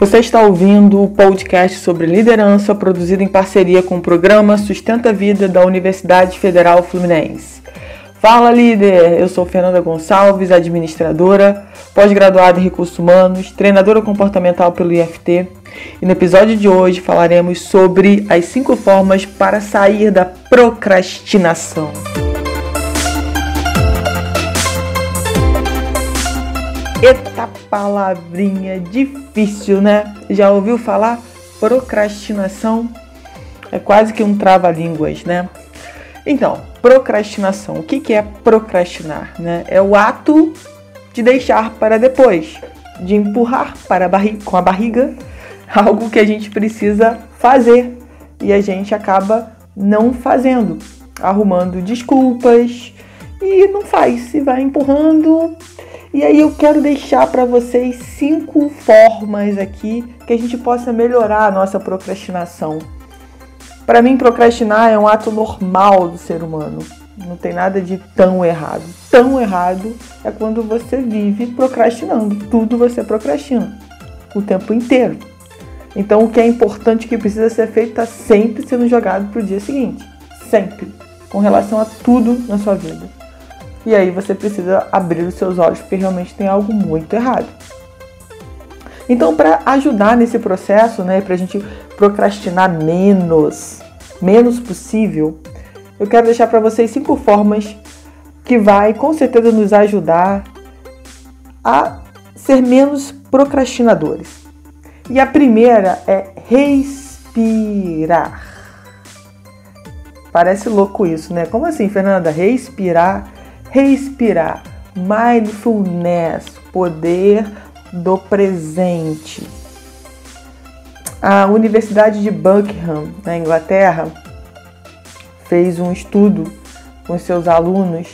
Você está ouvindo o podcast sobre liderança produzido em parceria com o programa Sustenta a Vida da Universidade Federal Fluminense. Fala líder, eu sou Fernanda Gonçalves, administradora, pós-graduada em recursos humanos, treinadora comportamental pelo IFT, e no episódio de hoje falaremos sobre as cinco formas para sair da procrastinação. Eita palavrinha difícil, né? Já ouviu falar? Procrastinação é quase que um trava-línguas, né? Então, procrastinação. O que é procrastinar? Né? É o ato de deixar para depois, de empurrar para a com a barriga algo que a gente precisa fazer e a gente acaba não fazendo, arrumando desculpas e não faz, e vai empurrando e aí eu quero deixar para vocês cinco formas aqui que a gente possa melhorar a nossa procrastinação. Para mim, procrastinar é um ato normal do ser humano. Não tem nada de tão errado. Tão errado é quando você vive procrastinando. Tudo você procrastina o tempo inteiro. Então, o que é importante que precisa ser feito está sempre sendo jogado para o dia seguinte. Sempre. Com relação a tudo na sua vida. E aí você precisa abrir os seus olhos porque realmente tem algo muito errado. Então, para ajudar nesse processo, né, para a gente procrastinar menos, menos possível, eu quero deixar para vocês cinco formas que vai com certeza nos ajudar a ser menos procrastinadores. E a primeira é respirar. Parece louco isso, né? Como assim, Fernanda? Respirar respirar, mindfulness, poder do presente. A Universidade de Buckingham, na Inglaterra, fez um estudo com seus alunos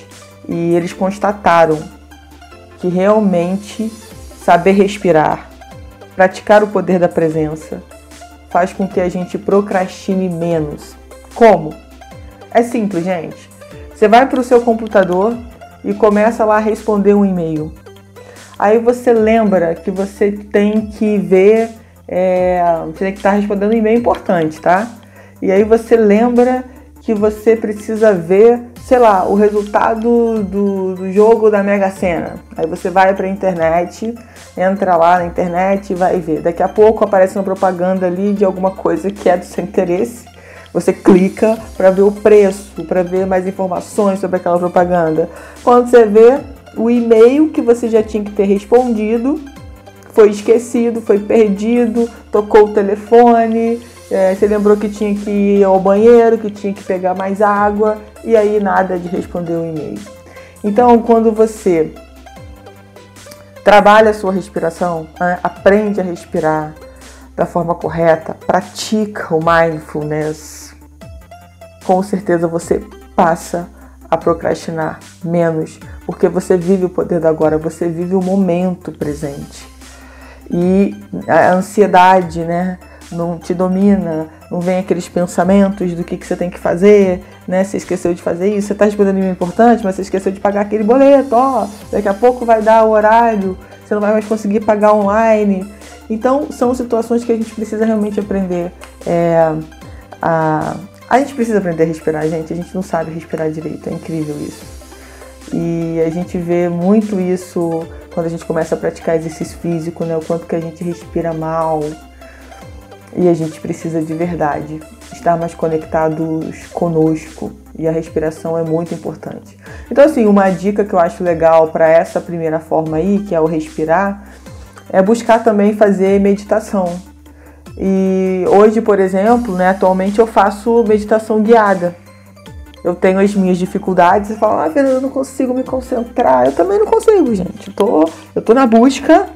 e eles constataram que realmente saber respirar, praticar o poder da presença, faz com que a gente procrastine menos. Como? É simples, gente. Você vai para o seu computador e começa lá a responder um e-mail. Aí você lembra que você tem que ver, é, você tem que estar respondendo um e-mail importante, tá? E aí você lembra que você precisa ver, sei lá, o resultado do, do jogo da Mega Sena. Aí você vai para a internet, entra lá na internet e vai ver. Daqui a pouco aparece uma propaganda ali de alguma coisa que é do seu interesse você clica para ver o preço, para ver mais informações sobre aquela propaganda. Quando você vê o e-mail que você já tinha que ter respondido, foi esquecido, foi perdido, tocou o telefone, é, você lembrou que tinha que ir ao banheiro, que tinha que pegar mais água, e aí nada de responder o e-mail. Então, quando você trabalha a sua respiração, né, aprende a respirar da forma correta, pratica o mindfulness, com certeza você passa a procrastinar menos, porque você vive o poder do agora, você vive o momento presente. E a ansiedade, né, não te domina, não vem aqueles pensamentos do que, que você tem que fazer, né? Você esqueceu de fazer isso, você está respondendo um importante, mas você esqueceu de pagar aquele boleto, ó, daqui a pouco vai dar o horário, você não vai mais conseguir pagar online. Então, são situações que a gente precisa realmente aprender é, a a gente precisa aprender a respirar, gente. A gente não sabe respirar direito, é incrível isso. E a gente vê muito isso quando a gente começa a praticar exercício físico, né? O quanto que a gente respira mal. E a gente precisa de verdade estar mais conectados conosco. E a respiração é muito importante. Então, assim, uma dica que eu acho legal para essa primeira forma aí, que é o respirar, é buscar também fazer meditação. E hoje, por exemplo, né, atualmente eu faço meditação guiada. Eu tenho as minhas dificuldades e falo, ah, eu não consigo me concentrar. Eu também não consigo, gente. Eu tô, eu tô na busca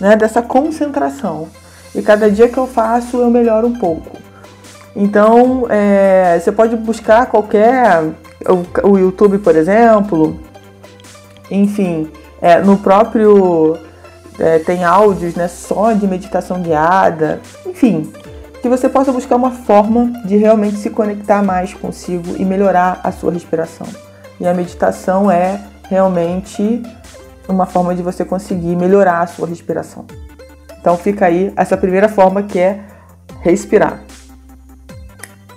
né, dessa concentração. E cada dia que eu faço, eu melhoro um pouco. Então, é, você pode buscar qualquer. O, o YouTube, por exemplo. Enfim, é, no próprio é, tem áudios né, só de meditação guiada, enfim, que você possa buscar uma forma de realmente se conectar mais consigo e melhorar a sua respiração. E a meditação é realmente uma forma de você conseguir melhorar a sua respiração. Então fica aí essa primeira forma que é respirar.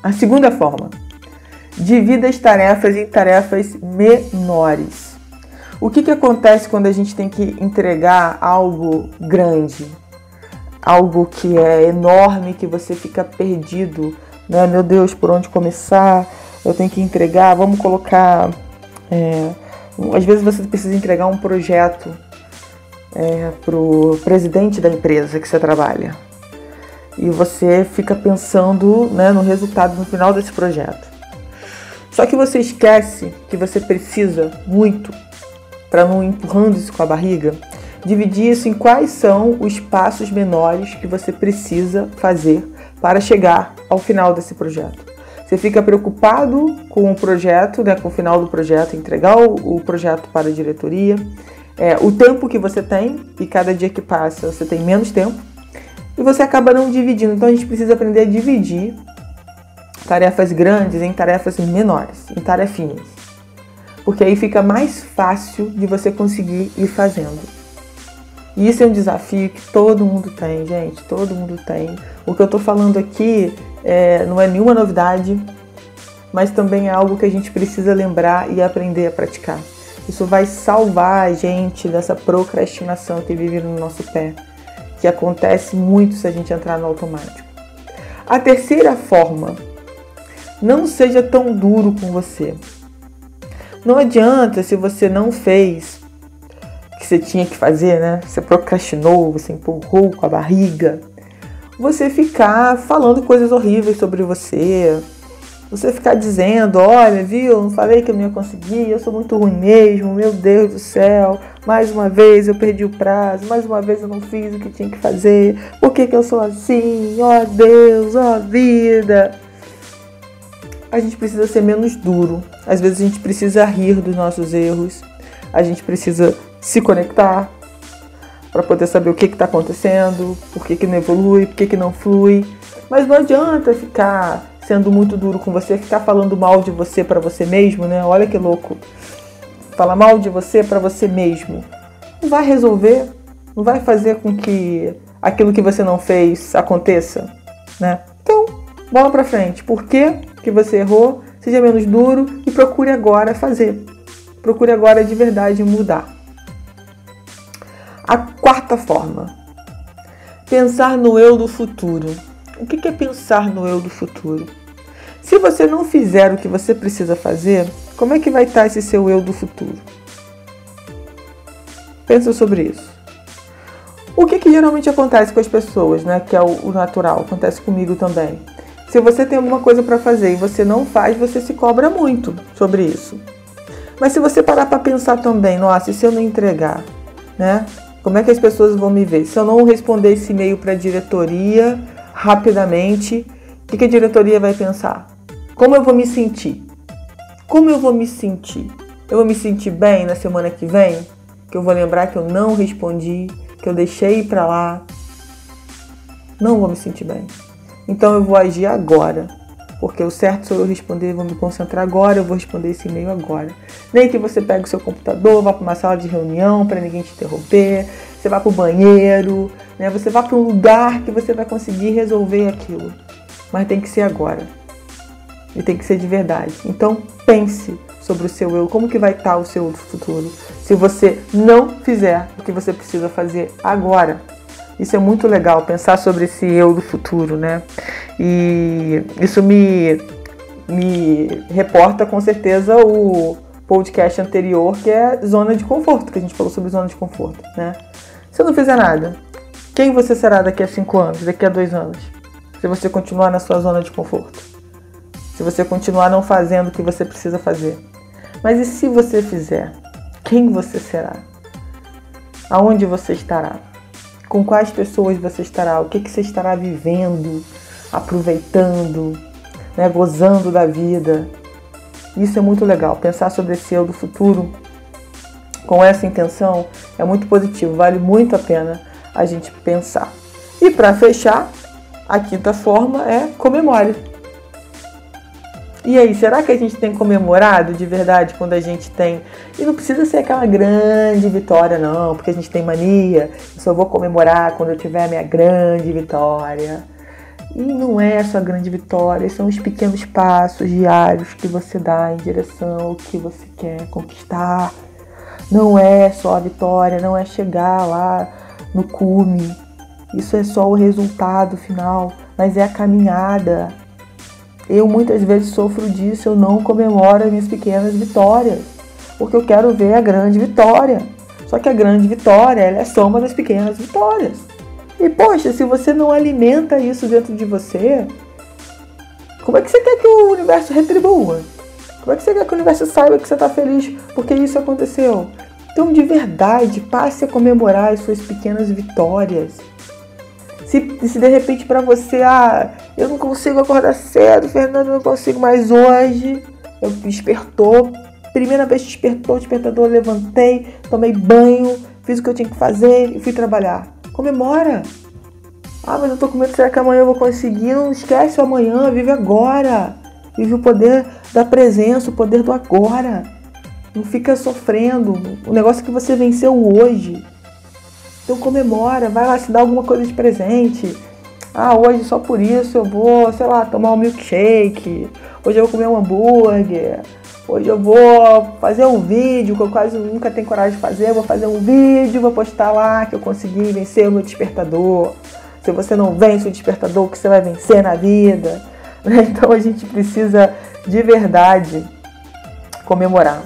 A segunda forma, divida as tarefas em tarefas menores. O que, que acontece quando a gente tem que entregar algo grande? Algo que é enorme, que você fica perdido, né? Meu Deus, por onde começar? Eu tenho que entregar, vamos colocar. É, às vezes você precisa entregar um projeto é, para o presidente da empresa que você trabalha. E você fica pensando né, no resultado no final desse projeto. Só que você esquece que você precisa muito, para não empurrando isso com a barriga, dividir isso em quais são os passos menores que você precisa fazer para chegar ao final desse projeto. Você fica preocupado com o projeto, né, com o final do projeto, entregar o, projeto para a diretoria, é, o tempo que você tem, e cada dia que passa você tem menos tempo, e você acaba não dividindo. Então a gente precisa aprender a dividir tarefas grandes em tarefas menores, em tarefinhas. Porque aí fica mais fácil de você conseguir ir fazendo. E isso é um desafio que todo mundo tem, gente, todo mundo tem. O que eu estou falando aqui é, não é nenhuma novidade, mas também é algo que a gente precisa lembrar e aprender a praticar. Isso vai salvar a gente dessa procrastinação que vive no nosso pé, que acontece muito se a gente entrar no automático. A terceira forma, não seja tão duro com você. Não adianta se você não fez o que você tinha que fazer, né? Você procrastinou, você empurrou com a barriga. Você ficar falando coisas horríveis sobre você, você ficar dizendo, olha, viu, não falei que eu não ia conseguir, eu sou muito ruim mesmo, meu Deus do céu, mais uma vez eu perdi o prazo, mais uma vez eu não fiz o que tinha que fazer, por que, que eu sou assim? Ó oh, Deus, ó oh, vida. A gente precisa ser menos duro, às vezes a gente precisa rir dos nossos erros, a gente precisa se conectar para poder saber o que está acontecendo, por que, que não evolui, por que, que não flui. Mas não adianta ficar sendo muito duro com você, ficar falando mal de você para você mesmo, né? Olha que louco. Falar mal de você para você mesmo. Não vai resolver, não vai fazer com que aquilo que você não fez aconteça, né? Então, bola para frente. Por que, que você errou? Seja menos duro e procure agora fazer. Procure agora de verdade mudar. A quarta forma. Pensar no eu do futuro. O que é pensar no eu do futuro? Se você não fizer o que você precisa fazer, como é que vai estar esse seu eu do futuro? Pensa sobre isso. O que, que geralmente acontece com as pessoas, né? Que é o natural, acontece comigo também. Se você tem alguma coisa para fazer e você não faz, você se cobra muito sobre isso. Mas se você parar para pensar também, nossa, e se eu não entregar, né? Como é que as pessoas vão me ver? Se eu não responder esse e-mail para a diretoria, rapidamente, o que, que a diretoria vai pensar? Como eu vou me sentir? Como eu vou me sentir? Eu vou me sentir bem na semana que vem? Que eu vou lembrar que eu não respondi, que eu deixei para lá. Não vou me sentir bem. Então eu vou agir agora. Porque o certo sou eu responder, vou me concentrar agora, eu vou responder esse e-mail agora. Nem que você pegue o seu computador, vá para uma sala de reunião para ninguém te interromper, você vá para o banheiro, né? Você vá para um lugar que você vai conseguir resolver aquilo. Mas tem que ser agora. E tem que ser de verdade. Então pense sobre o seu eu, como que vai estar o seu futuro. Se você não fizer o que você precisa fazer agora. Isso é muito legal, pensar sobre esse eu do futuro, né? E isso me, me reporta com certeza o podcast anterior, que é zona de conforto, que a gente falou sobre zona de conforto, né? Se eu não fizer nada, quem você será daqui a cinco anos, daqui a dois anos? Se você continuar na sua zona de conforto. Se você continuar não fazendo o que você precisa fazer. Mas e se você fizer? Quem você será? Aonde você estará? Com quais pessoas você estará? O que, que você estará vivendo, aproveitando, né, gozando da vida? Isso é muito legal. Pensar sobre esse eu do futuro com essa intenção é muito positivo, vale muito a pena a gente pensar. E para fechar, a quinta forma é comemore. E aí, será que a gente tem comemorado de verdade quando a gente tem. E não precisa ser aquela grande vitória, não, porque a gente tem mania. Eu só vou comemorar quando eu tiver a minha grande vitória. E não é a grande vitória, são os pequenos passos diários que você dá em direção ao que você quer conquistar. Não é só a vitória, não é chegar lá no cume. Isso é só o resultado final, mas é a caminhada. Eu muitas vezes sofro disso, eu não comemoro as minhas pequenas vitórias, porque eu quero ver a grande vitória. Só que a grande vitória é soma das pequenas vitórias. E poxa, se você não alimenta isso dentro de você, como é que você quer que o universo retribua? Como é que você quer que o universo saiba que você está feliz porque isso aconteceu? Então, de verdade, passe a comemorar as suas pequenas vitórias. Se, se de repente para você, ah, eu não consigo acordar cedo, Fernando, eu não consigo mais hoje, eu despertou, primeira vez despertou, despertador, levantei, tomei banho, fiz o que eu tinha que fazer e fui trabalhar. Comemora! Ah, mas eu tô com medo, será que amanhã eu vou conseguir? Não esquece o amanhã, vive agora. Vive o poder da presença, o poder do agora. Não fica sofrendo. O negócio que você venceu hoje. Então comemora, vai lá se dar alguma coisa de presente. Ah, hoje só por isso eu vou, sei lá, tomar um milkshake. Hoje eu vou comer um hambúrguer. Hoje eu vou fazer um vídeo que eu quase nunca tenho coragem de fazer. Eu vou fazer um vídeo, vou postar lá que eu consegui vencer o meu despertador. Se você não vence o despertador, o que você vai vencer na vida? Então a gente precisa de verdade comemorar.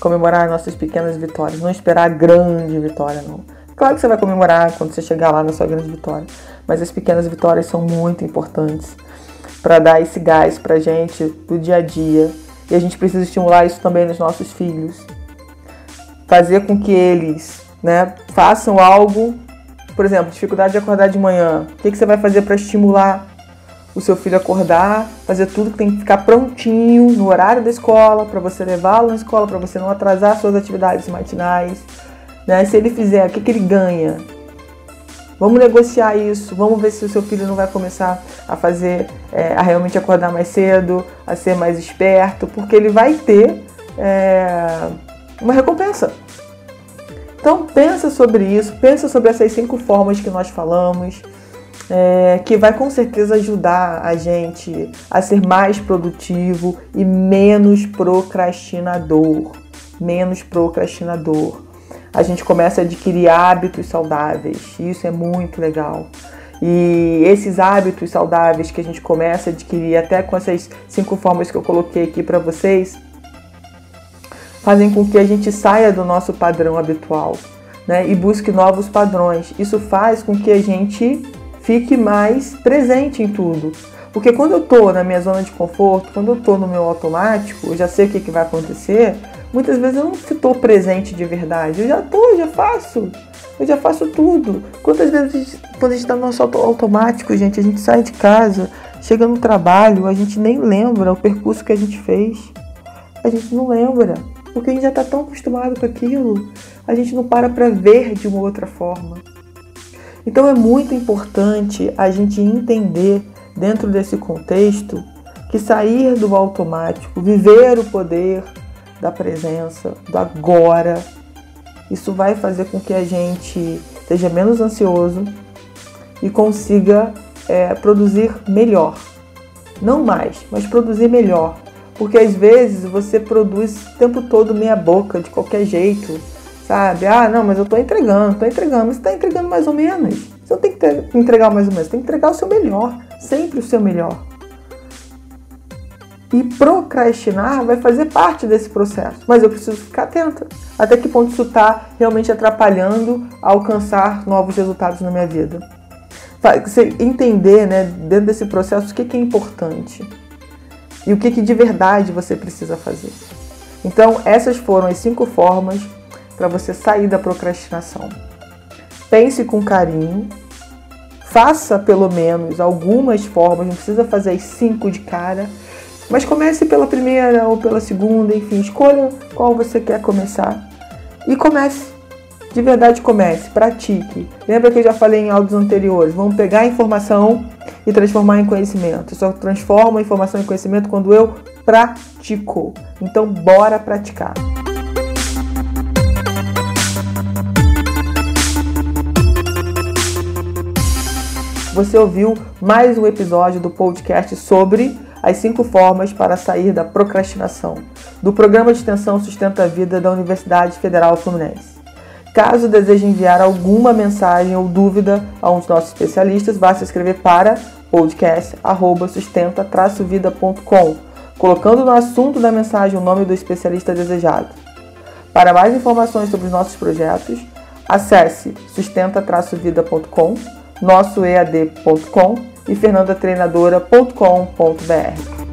Comemorar nossas pequenas vitórias. Não esperar a grande vitória, não. Claro que você vai comemorar quando você chegar lá na sua grande vitória. Mas as pequenas vitórias são muito importantes para dar esse gás pra gente do dia a dia e a gente precisa estimular isso também nos nossos filhos. Fazer com que eles né, façam algo, por exemplo, dificuldade de acordar de manhã. O que, que você vai fazer para estimular o seu filho a acordar? Fazer tudo que tem que ficar prontinho no horário da escola, para você levá-lo na escola, para você não atrasar suas atividades matinais. Né? Se ele fizer, o que, que ele ganha? Vamos negociar isso, vamos ver se o seu filho não vai começar a fazer, é, a realmente acordar mais cedo, a ser mais esperto, porque ele vai ter é, uma recompensa. Então pensa sobre isso, pensa sobre essas cinco formas que nós falamos, é, que vai com certeza ajudar a gente a ser mais produtivo e menos procrastinador. Menos procrastinador a gente começa a adquirir hábitos saudáveis. E isso é muito legal. E esses hábitos saudáveis que a gente começa a adquirir, até com essas cinco formas que eu coloquei aqui para vocês, fazem com que a gente saia do nosso padrão habitual né, e busque novos padrões. Isso faz com que a gente fique mais presente em tudo. Porque quando eu estou na minha zona de conforto, quando eu estou no meu automático, eu já sei o que, que vai acontecer, Muitas vezes eu não estou presente de verdade. Eu já estou, já faço. Eu já faço tudo. Quantas vezes, quando a gente está no nosso automático, gente, a gente sai de casa, chega no trabalho, a gente nem lembra o percurso que a gente fez. A gente não lembra. Porque a gente já está tão acostumado com aquilo. A gente não para para ver de uma outra forma. Então é muito importante a gente entender, dentro desse contexto, que sair do automático, viver o poder, da presença, do agora. Isso vai fazer com que a gente seja menos ansioso e consiga é, produzir melhor. Não mais, mas produzir melhor. Porque às vezes você produz o tempo todo meia boca, de qualquer jeito, sabe? Ah, não, mas eu tô entregando, tô entregando, mas você tá entregando mais ou menos. Você não tem que entregar mais ou menos, tem que entregar o seu melhor, sempre o seu melhor. E procrastinar vai fazer parte desse processo, mas eu preciso ficar atenta. Até que ponto isso está realmente atrapalhando a alcançar novos resultados na minha vida? Você entender, né, dentro desse processo, o que, que é importante e o que, que de verdade você precisa fazer. Então, essas foram as cinco formas para você sair da procrastinação. Pense com carinho, faça pelo menos algumas formas, não precisa fazer as cinco de cara mas comece pela primeira ou pela segunda, enfim, escolha qual você quer começar e comece. De verdade comece, pratique. Lembra que eu já falei em áudios anteriores? Vamos pegar a informação e transformar em conhecimento. Eu só transformo a informação em conhecimento quando eu prático. Então, bora praticar. Você ouviu mais um episódio do podcast sobre as cinco formas para sair da procrastinação, do programa de extensão Sustenta a Vida da Universidade Federal Fluminense. Caso deseje enviar alguma mensagem ou dúvida a um dos nossos especialistas, basta escrever para podcast@sustenta-vida.com, colocando no assunto da mensagem o nome do especialista desejado. Para mais informações sobre os nossos projetos, acesse sustenta-vida.com, nossoead.com e fernandatreinadora.com.br.